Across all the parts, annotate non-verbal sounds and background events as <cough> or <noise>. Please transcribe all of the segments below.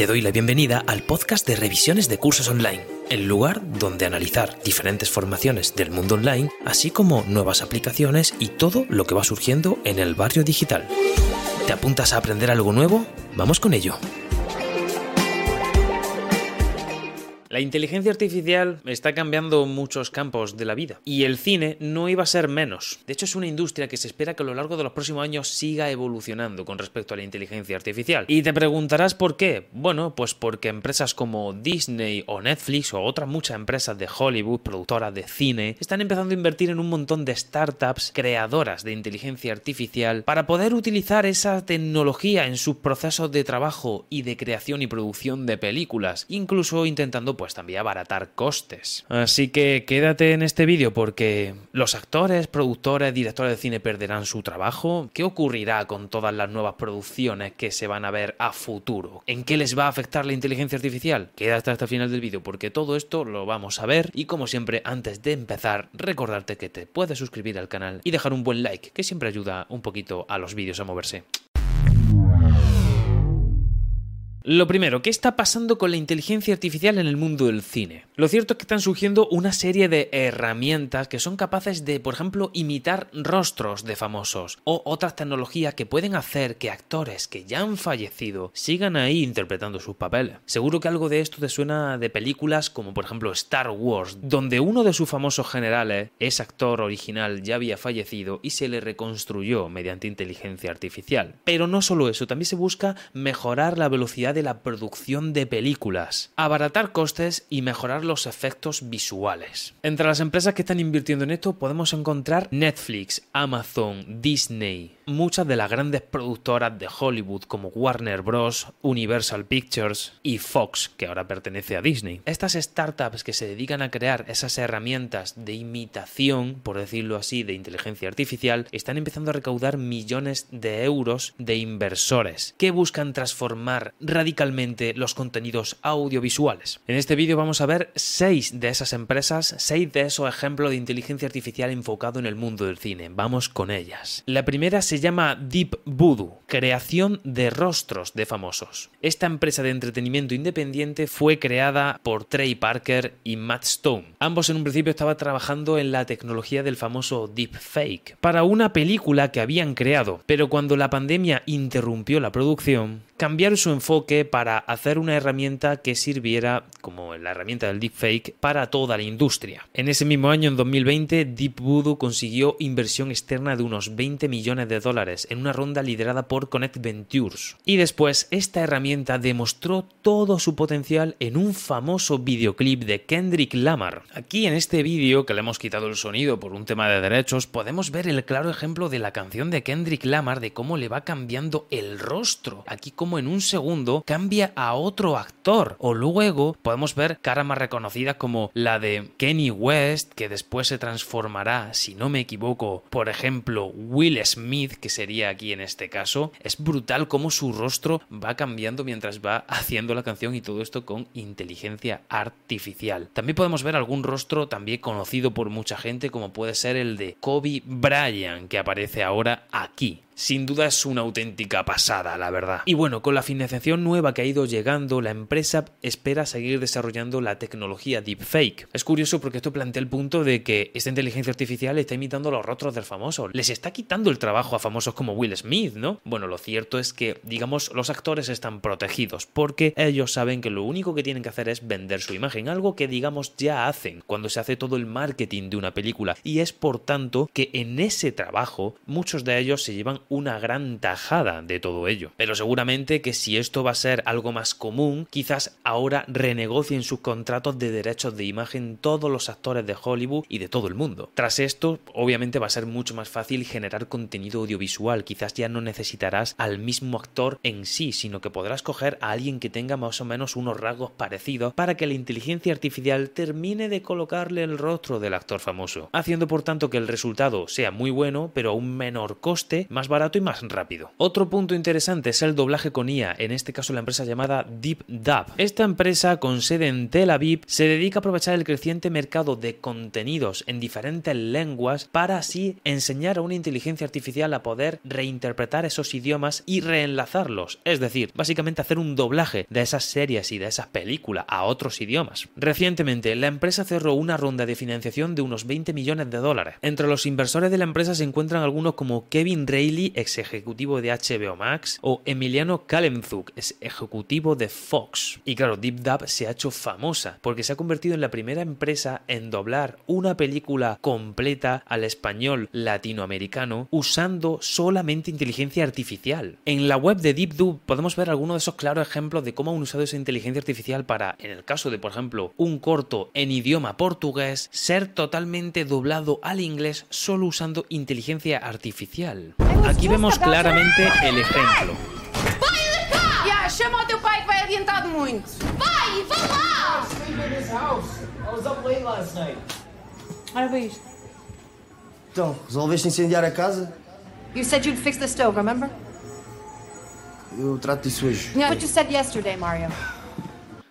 Te doy la bienvenida al podcast de revisiones de cursos online, el lugar donde analizar diferentes formaciones del mundo online, así como nuevas aplicaciones y todo lo que va surgiendo en el barrio digital. ¿Te apuntas a aprender algo nuevo? Vamos con ello. La inteligencia artificial está cambiando muchos campos de la vida y el cine no iba a ser menos. De hecho, es una industria que se espera que a lo largo de los próximos años siga evolucionando con respecto a la inteligencia artificial. Y te preguntarás por qué. Bueno, pues porque empresas como Disney o Netflix o otras muchas empresas de Hollywood, productoras de cine, están empezando a invertir en un montón de startups creadoras de inteligencia artificial para poder utilizar esa tecnología en sus procesos de trabajo y de creación y producción de películas, incluso intentando pues también abaratar costes. Así que quédate en este vídeo porque los actores, productores, directores de cine perderán su trabajo. ¿Qué ocurrirá con todas las nuevas producciones que se van a ver a futuro? ¿En qué les va a afectar la inteligencia artificial? Quédate hasta el final del vídeo porque todo esto lo vamos a ver y como siempre antes de empezar recordarte que te puedes suscribir al canal y dejar un buen like que siempre ayuda un poquito a los vídeos a moverse. Lo primero, ¿qué está pasando con la inteligencia artificial en el mundo del cine? Lo cierto es que están surgiendo una serie de herramientas que son capaces de, por ejemplo, imitar rostros de famosos o otras tecnologías que pueden hacer que actores que ya han fallecido sigan ahí interpretando sus papeles. Seguro que algo de esto te suena de películas como por ejemplo Star Wars, donde uno de sus famosos generales, ese actor original, ya había fallecido y se le reconstruyó mediante inteligencia artificial. Pero no solo eso, también se busca mejorar la velocidad de la producción de películas, abaratar costes y mejorar los efectos visuales. Entre las empresas que están invirtiendo en esto podemos encontrar Netflix, Amazon, Disney, muchas de las grandes productoras de Hollywood como Warner Bros., Universal Pictures y Fox, que ahora pertenece a Disney. Estas startups que se dedican a crear esas herramientas de imitación, por decirlo así, de inteligencia artificial, están empezando a recaudar millones de euros de inversores que buscan transformar radicalmente los contenidos audiovisuales. En este vídeo vamos a ver seis de esas empresas, seis de esos ejemplos de inteligencia artificial enfocado en el mundo del cine. Vamos con ellas. La primera se llama Deep Voodoo, creación de rostros de famosos. Esta empresa de entretenimiento independiente fue creada por Trey Parker y Matt Stone. Ambos en un principio estaban trabajando en la tecnología del famoso deepfake para una película que habían creado, pero cuando la pandemia interrumpió la producción, cambiaron su enfoque para hacer una herramienta que sirviera como la herramienta del deepfake para toda la industria. En ese mismo año, en 2020, Deep Voodoo consiguió inversión externa de unos 20 millones de dólares en una ronda liderada por Connect Ventures. Y después, esta herramienta demostró todo su potencial en un famoso videoclip de Kendrick Lamar. Aquí en este vídeo, que le hemos quitado el sonido por un tema de derechos, podemos ver el claro ejemplo de la canción de Kendrick Lamar de cómo le va cambiando el rostro. Aquí como en un segundo cambia a otro actor. O luego podemos ver caras más reconocidas como la de Kenny West, que después se transformará, si no me equivoco, por ejemplo, Will Smith, que sería aquí en este caso. Es brutal cómo su rostro va cambiando mientras va <laughs> haciendo la canción y todo esto con inteligencia artificial. También podemos ver algún rostro también conocido por mucha gente como puede ser el de Kobe Bryant que aparece ahora aquí sin duda es una auténtica pasada, la verdad. Y bueno, con la financiación nueva que ha ido llegando, la empresa espera seguir desarrollando la tecnología deepfake. Es curioso porque esto plantea el punto de que esta inteligencia artificial está imitando los rostros del famoso. Les está quitando el trabajo a famosos como Will Smith, ¿no? Bueno, lo cierto es que, digamos, los actores están protegidos porque ellos saben que lo único que tienen que hacer es vender su imagen, algo que, digamos, ya hacen cuando se hace todo el marketing de una película. Y es por tanto que en ese trabajo muchos de ellos se llevan una gran tajada de todo ello. Pero seguramente que si esto va a ser algo más común, quizás ahora renegocien sus contratos de derechos de imagen todos los actores de Hollywood y de todo el mundo. Tras esto, obviamente va a ser mucho más fácil generar contenido audiovisual, quizás ya no necesitarás al mismo actor en sí, sino que podrás coger a alguien que tenga más o menos unos rasgos parecidos para que la inteligencia artificial termine de colocarle el rostro del actor famoso, haciendo por tanto que el resultado sea muy bueno, pero a un menor coste, más barato y más rápido. Otro punto interesante es el doblaje con IA, en este caso la empresa llamada Deep Dub. Esta empresa con sede en Tel Aviv se dedica a aprovechar el creciente mercado de contenidos en diferentes lenguas para así enseñar a una inteligencia artificial a poder reinterpretar esos idiomas y reenlazarlos, es decir, básicamente hacer un doblaje de esas series y de esas películas a otros idiomas. Recientemente, la empresa cerró una ronda de financiación de unos 20 millones de dólares. Entre los inversores de la empresa se encuentran algunos como Kevin Reilly, ex ejecutivo de HBO Max, o Emiliano Kalemzuk, ex ejecutivo de Fox. Y claro, Deep Dub se ha hecho famosa porque se ha convertido en la primera empresa en doblar una película completa al español latinoamericano usando solamente inteligencia artificial. En la web de DeepDub podemos ver algunos de esos claros ejemplos de cómo han usado esa inteligencia artificial para, en el caso de, por ejemplo, un corto en idioma portugués, ser totalmente doblado al inglés solo usando inteligencia artificial. Vemos claramente el ejemplo. Yeah, chama o teu pai que vai adiantado muito. Pai, vá lá! I was up late last night. Olha para isto. Então, resolveste incendiar a casa? You said you'd fix the stove, remember? Eu trato disso hoje. Yeah, what you said yesterday, Mario.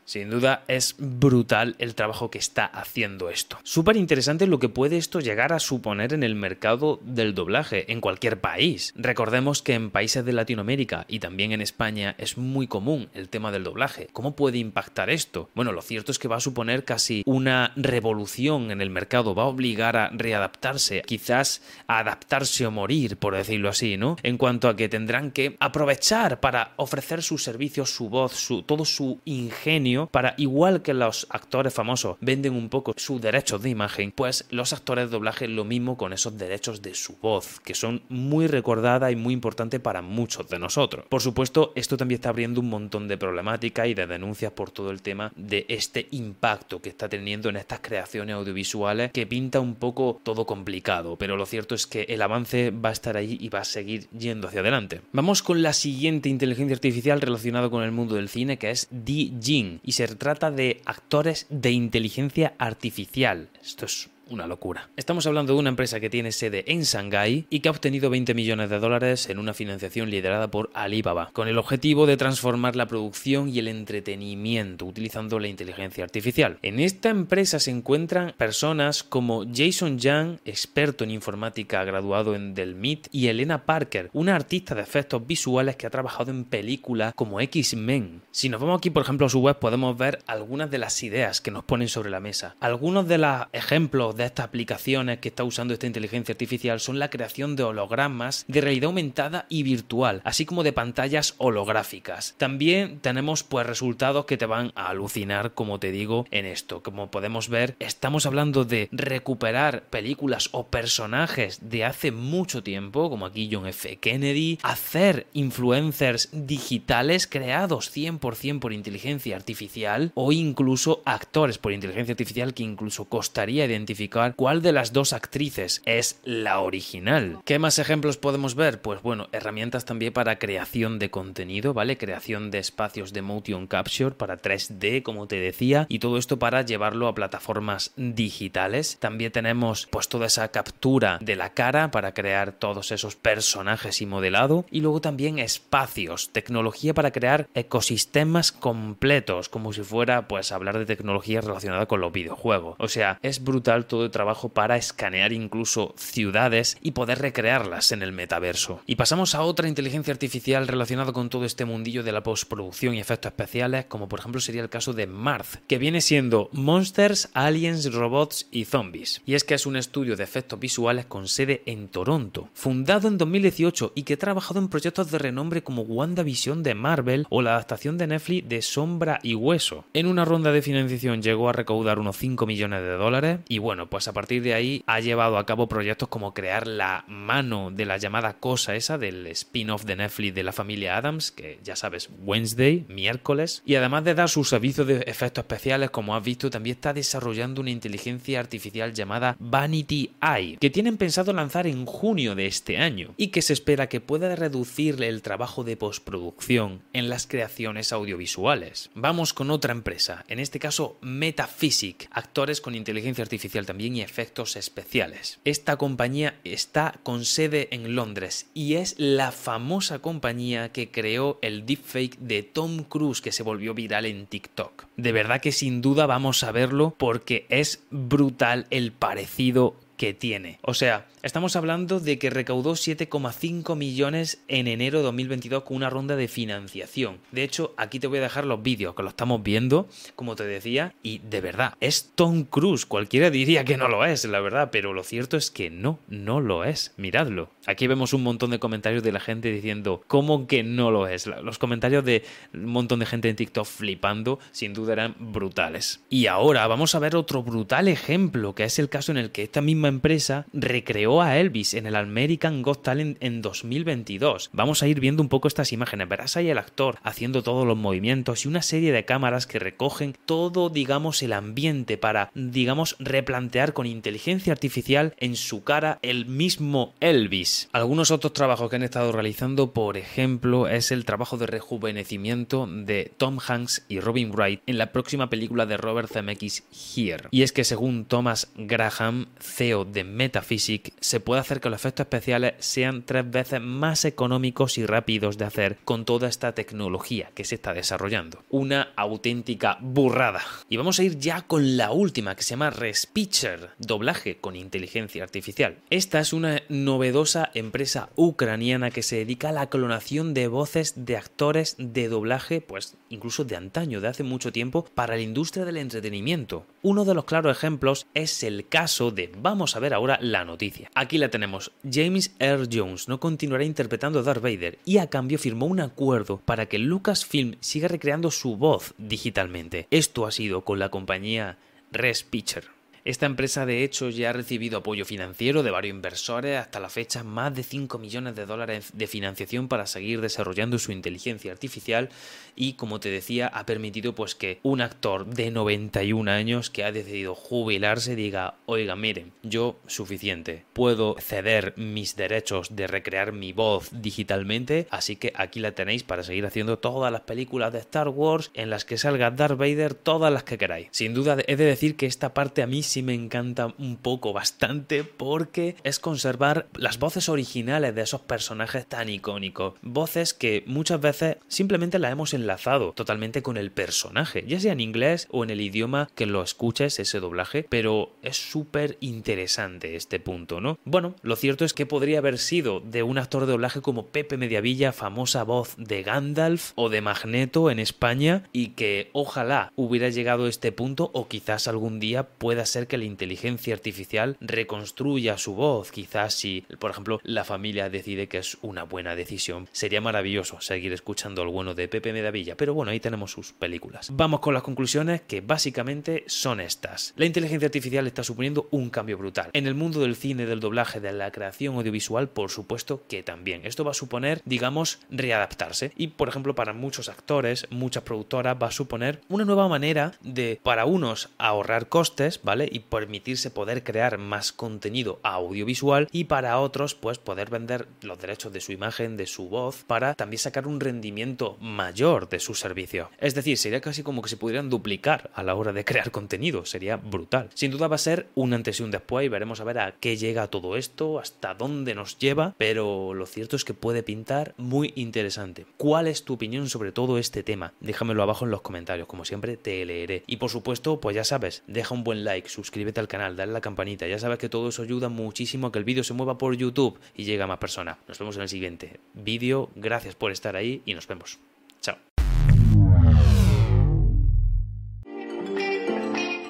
Sin duda es brutal el trabajo que está haciendo esto. Súper interesante lo que puede esto llegar a suponer en el mercado del doblaje en cualquier país. Recordemos que en países de Latinoamérica y también en España es muy común el tema del doblaje. ¿Cómo puede impactar esto? Bueno, lo cierto es que va a suponer casi una revolución en el mercado, va a obligar a readaptarse, quizás a adaptarse o morir, por decirlo así, ¿no? En cuanto a que tendrán que aprovechar para ofrecer sus servicios, su voz, su, todo su ingenio para, igual que los actores famosos venden un poco sus derechos de imagen, pues los actores de doblaje lo mismo con esos derechos de su voz, que son muy recordada y muy importante para muchos de nosotros. Por supuesto, esto también está abriendo un montón de problemáticas y de denuncias por todo el tema de este impacto que está teniendo en estas creaciones audiovisuales que pinta un poco todo complicado, pero lo cierto es que el avance va a estar ahí y va a seguir yendo hacia adelante. Vamos con la siguiente inteligencia artificial relacionada con el mundo del cine, que es Di Jin y se trata de actores de inteligencia artificial. Esto es una locura. Estamos hablando de una empresa que tiene sede en Shanghái y que ha obtenido 20 millones de dólares en una financiación liderada por Alibaba, con el objetivo de transformar la producción y el entretenimiento utilizando la inteligencia artificial. En esta empresa se encuentran personas como Jason Yang, experto en informática graduado en Del MIT, y Elena Parker, una artista de efectos visuales que ha trabajado en películas como X-Men. Si nos vamos aquí, por ejemplo, a su web, podemos ver algunas de las ideas que nos ponen sobre la mesa. Algunos de los ejemplos de estas aplicaciones que está usando esta inteligencia artificial son la creación de hologramas de realidad aumentada y virtual, así como de pantallas holográficas. También tenemos pues resultados que te van a alucinar, como te digo, en esto. Como podemos ver, estamos hablando de recuperar películas o personajes de hace mucho tiempo, como aquí John F. Kennedy, hacer influencers digitales creados 100% por inteligencia artificial o incluso actores por inteligencia artificial que incluso costaría identificar cuál de las dos actrices es la original. ¿Qué más ejemplos podemos ver? Pues bueno, herramientas también para creación de contenido, ¿vale? Creación de espacios de motion capture para 3D, como te decía, y todo esto para llevarlo a plataformas digitales. También tenemos pues toda esa captura de la cara para crear todos esos personajes y modelado. Y luego también espacios, tecnología para crear ecosistemas completos, como si fuera pues hablar de tecnología relacionada con los videojuegos. O sea, es brutal todo el trabajo para escanear incluso ciudades y poder recrearlas en el metaverso. Y pasamos a otra inteligencia artificial relacionada con todo este mundillo de la postproducción y efectos especiales, como por ejemplo sería el caso de Marth, que viene siendo Monsters, Aliens, Robots y Zombies. Y es que es un estudio de efectos visuales con sede en Toronto, fundado en 2018 y que ha trabajado en proyectos de renombre como WandaVision de Marvel o la adaptación de Netflix de Sombra y Hueso. En una ronda de financiación llegó a recaudar unos 5 millones de dólares y bueno, pues a partir de ahí ha llevado a cabo proyectos como crear la mano de la llamada cosa esa del spin-off de Netflix de la familia Adams, que ya sabes, Wednesday, miércoles, y además de dar sus servicios de efectos especiales, como has visto, también está desarrollando una inteligencia artificial llamada Vanity Eye, que tienen pensado lanzar en junio de este año y que se espera que pueda reducir el trabajo de postproducción en las creaciones audiovisuales. Vamos con otra empresa, en este caso Metaphysic, actores con inteligencia artificial también y efectos especiales. Esta compañía está con sede en Londres y es la famosa compañía que creó el deepfake de Tom Cruise que se volvió viral en TikTok. De verdad que sin duda vamos a verlo porque es brutal el parecido que tiene. O sea, Estamos hablando de que recaudó 7,5 millones en enero de 2022 con una ronda de financiación. De hecho, aquí te voy a dejar los vídeos que lo estamos viendo, como te decía, y de verdad, es Tom Cruise. Cualquiera diría que no lo es, la verdad, pero lo cierto es que no, no lo es. Miradlo. Aquí vemos un montón de comentarios de la gente diciendo, ¿cómo que no lo es? Los comentarios de un montón de gente en TikTok flipando, sin duda eran brutales. Y ahora vamos a ver otro brutal ejemplo, que es el caso en el que esta misma empresa recreó a Elvis en el American Got Talent en 2022. Vamos a ir viendo un poco estas imágenes. Verás ahí el actor haciendo todos los movimientos y una serie de cámaras que recogen todo, digamos, el ambiente para, digamos, replantear con inteligencia artificial en su cara el mismo Elvis. Algunos otros trabajos que han estado realizando, por ejemplo, es el trabajo de rejuvenecimiento de Tom Hanks y Robin Wright en la próxima película de Robert Zemeckis Here. Y es que según Thomas Graham, CEO de Metaphysic, se puede hacer que los efectos especiales sean tres veces más económicos y rápidos de hacer con toda esta tecnología que se está desarrollando. Una auténtica burrada. Y vamos a ir ya con la última que se llama Respitcher, doblaje con inteligencia artificial. Esta es una novedosa empresa ucraniana que se dedica a la clonación de voces de actores de doblaje, pues incluso de antaño, de hace mucho tiempo, para la industria del entretenimiento. Uno de los claros ejemplos es el caso de, vamos a ver ahora la noticia. Aquí la tenemos, James Earl Jones no continuará interpretando a Darth Vader y a cambio firmó un acuerdo para que Lucasfilm siga recreando su voz digitalmente. Esto ha sido con la compañía Res Picture. Esta empresa de hecho ya ha recibido apoyo financiero de varios inversores, hasta la fecha más de 5 millones de dólares de financiación para seguir desarrollando su inteligencia artificial y como te decía ha permitido pues que un actor de 91 años que ha decidido jubilarse diga, oiga miren, yo suficiente, puedo ceder mis derechos de recrear mi voz digitalmente, así que aquí la tenéis para seguir haciendo todas las películas de Star Wars en las que salga Darth Vader, todas las que queráis. Sin duda he de decir que esta parte a mí sí me encanta un poco, bastante, porque es conservar las voces originales de esos personajes tan icónicos. Voces que muchas veces simplemente las hemos enlazado totalmente con el personaje, ya sea en inglés o en el idioma que lo escuches, ese doblaje, pero es súper interesante este punto, ¿no? Bueno, lo cierto es que podría haber sido de un actor de doblaje como Pepe Mediavilla, famosa voz de Gandalf o de Magneto en España, y que ojalá hubiera llegado a este punto o quizás algún día pueda ser que la inteligencia artificial reconstruya su voz. Quizás si, por ejemplo, la familia decide que es una buena decisión, sería maravilloso seguir escuchando al bueno de Pepe Medavilla. Pero bueno, ahí tenemos sus películas. Vamos con las conclusiones que básicamente son estas. La inteligencia artificial está suponiendo un cambio brutal. En el mundo del cine, del doblaje, de la creación audiovisual, por supuesto que también. Esto va a suponer, digamos, readaptarse. Y, por ejemplo, para muchos actores, muchas productoras, va a suponer una nueva manera de, para unos, ahorrar costes, ¿vale? Y permitirse poder crear más contenido audiovisual y para otros pues poder vender los derechos de su imagen, de su voz para también sacar un rendimiento mayor de su servicio. Es decir, sería casi como que se pudieran duplicar a la hora de crear contenido, sería brutal. Sin duda va a ser un antes y un después y veremos a ver a qué llega todo esto, hasta dónde nos lleva, pero lo cierto es que puede pintar muy interesante. ¿Cuál es tu opinión sobre todo este tema? Déjamelo abajo en los comentarios, como siempre te leeré. Y por supuesto, pues ya sabes, deja un buen like, suscríbete al canal, dale a la campanita. Ya sabes que todo eso ayuda muchísimo a que el vídeo se mueva por YouTube y llegue a más personas. Nos vemos en el siguiente vídeo. Gracias por estar ahí y nos vemos. Chao.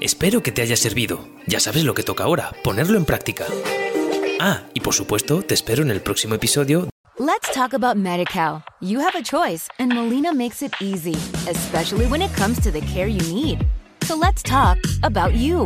Espero que te haya servido. Ya sabes lo que toca ahora, ponerlo en práctica. Ah, y por supuesto, te espero en el próximo episodio. Let's talk about MediCal. You have a choice, and Molina makes it easy, especially when it comes to the care you need. So let's talk about you,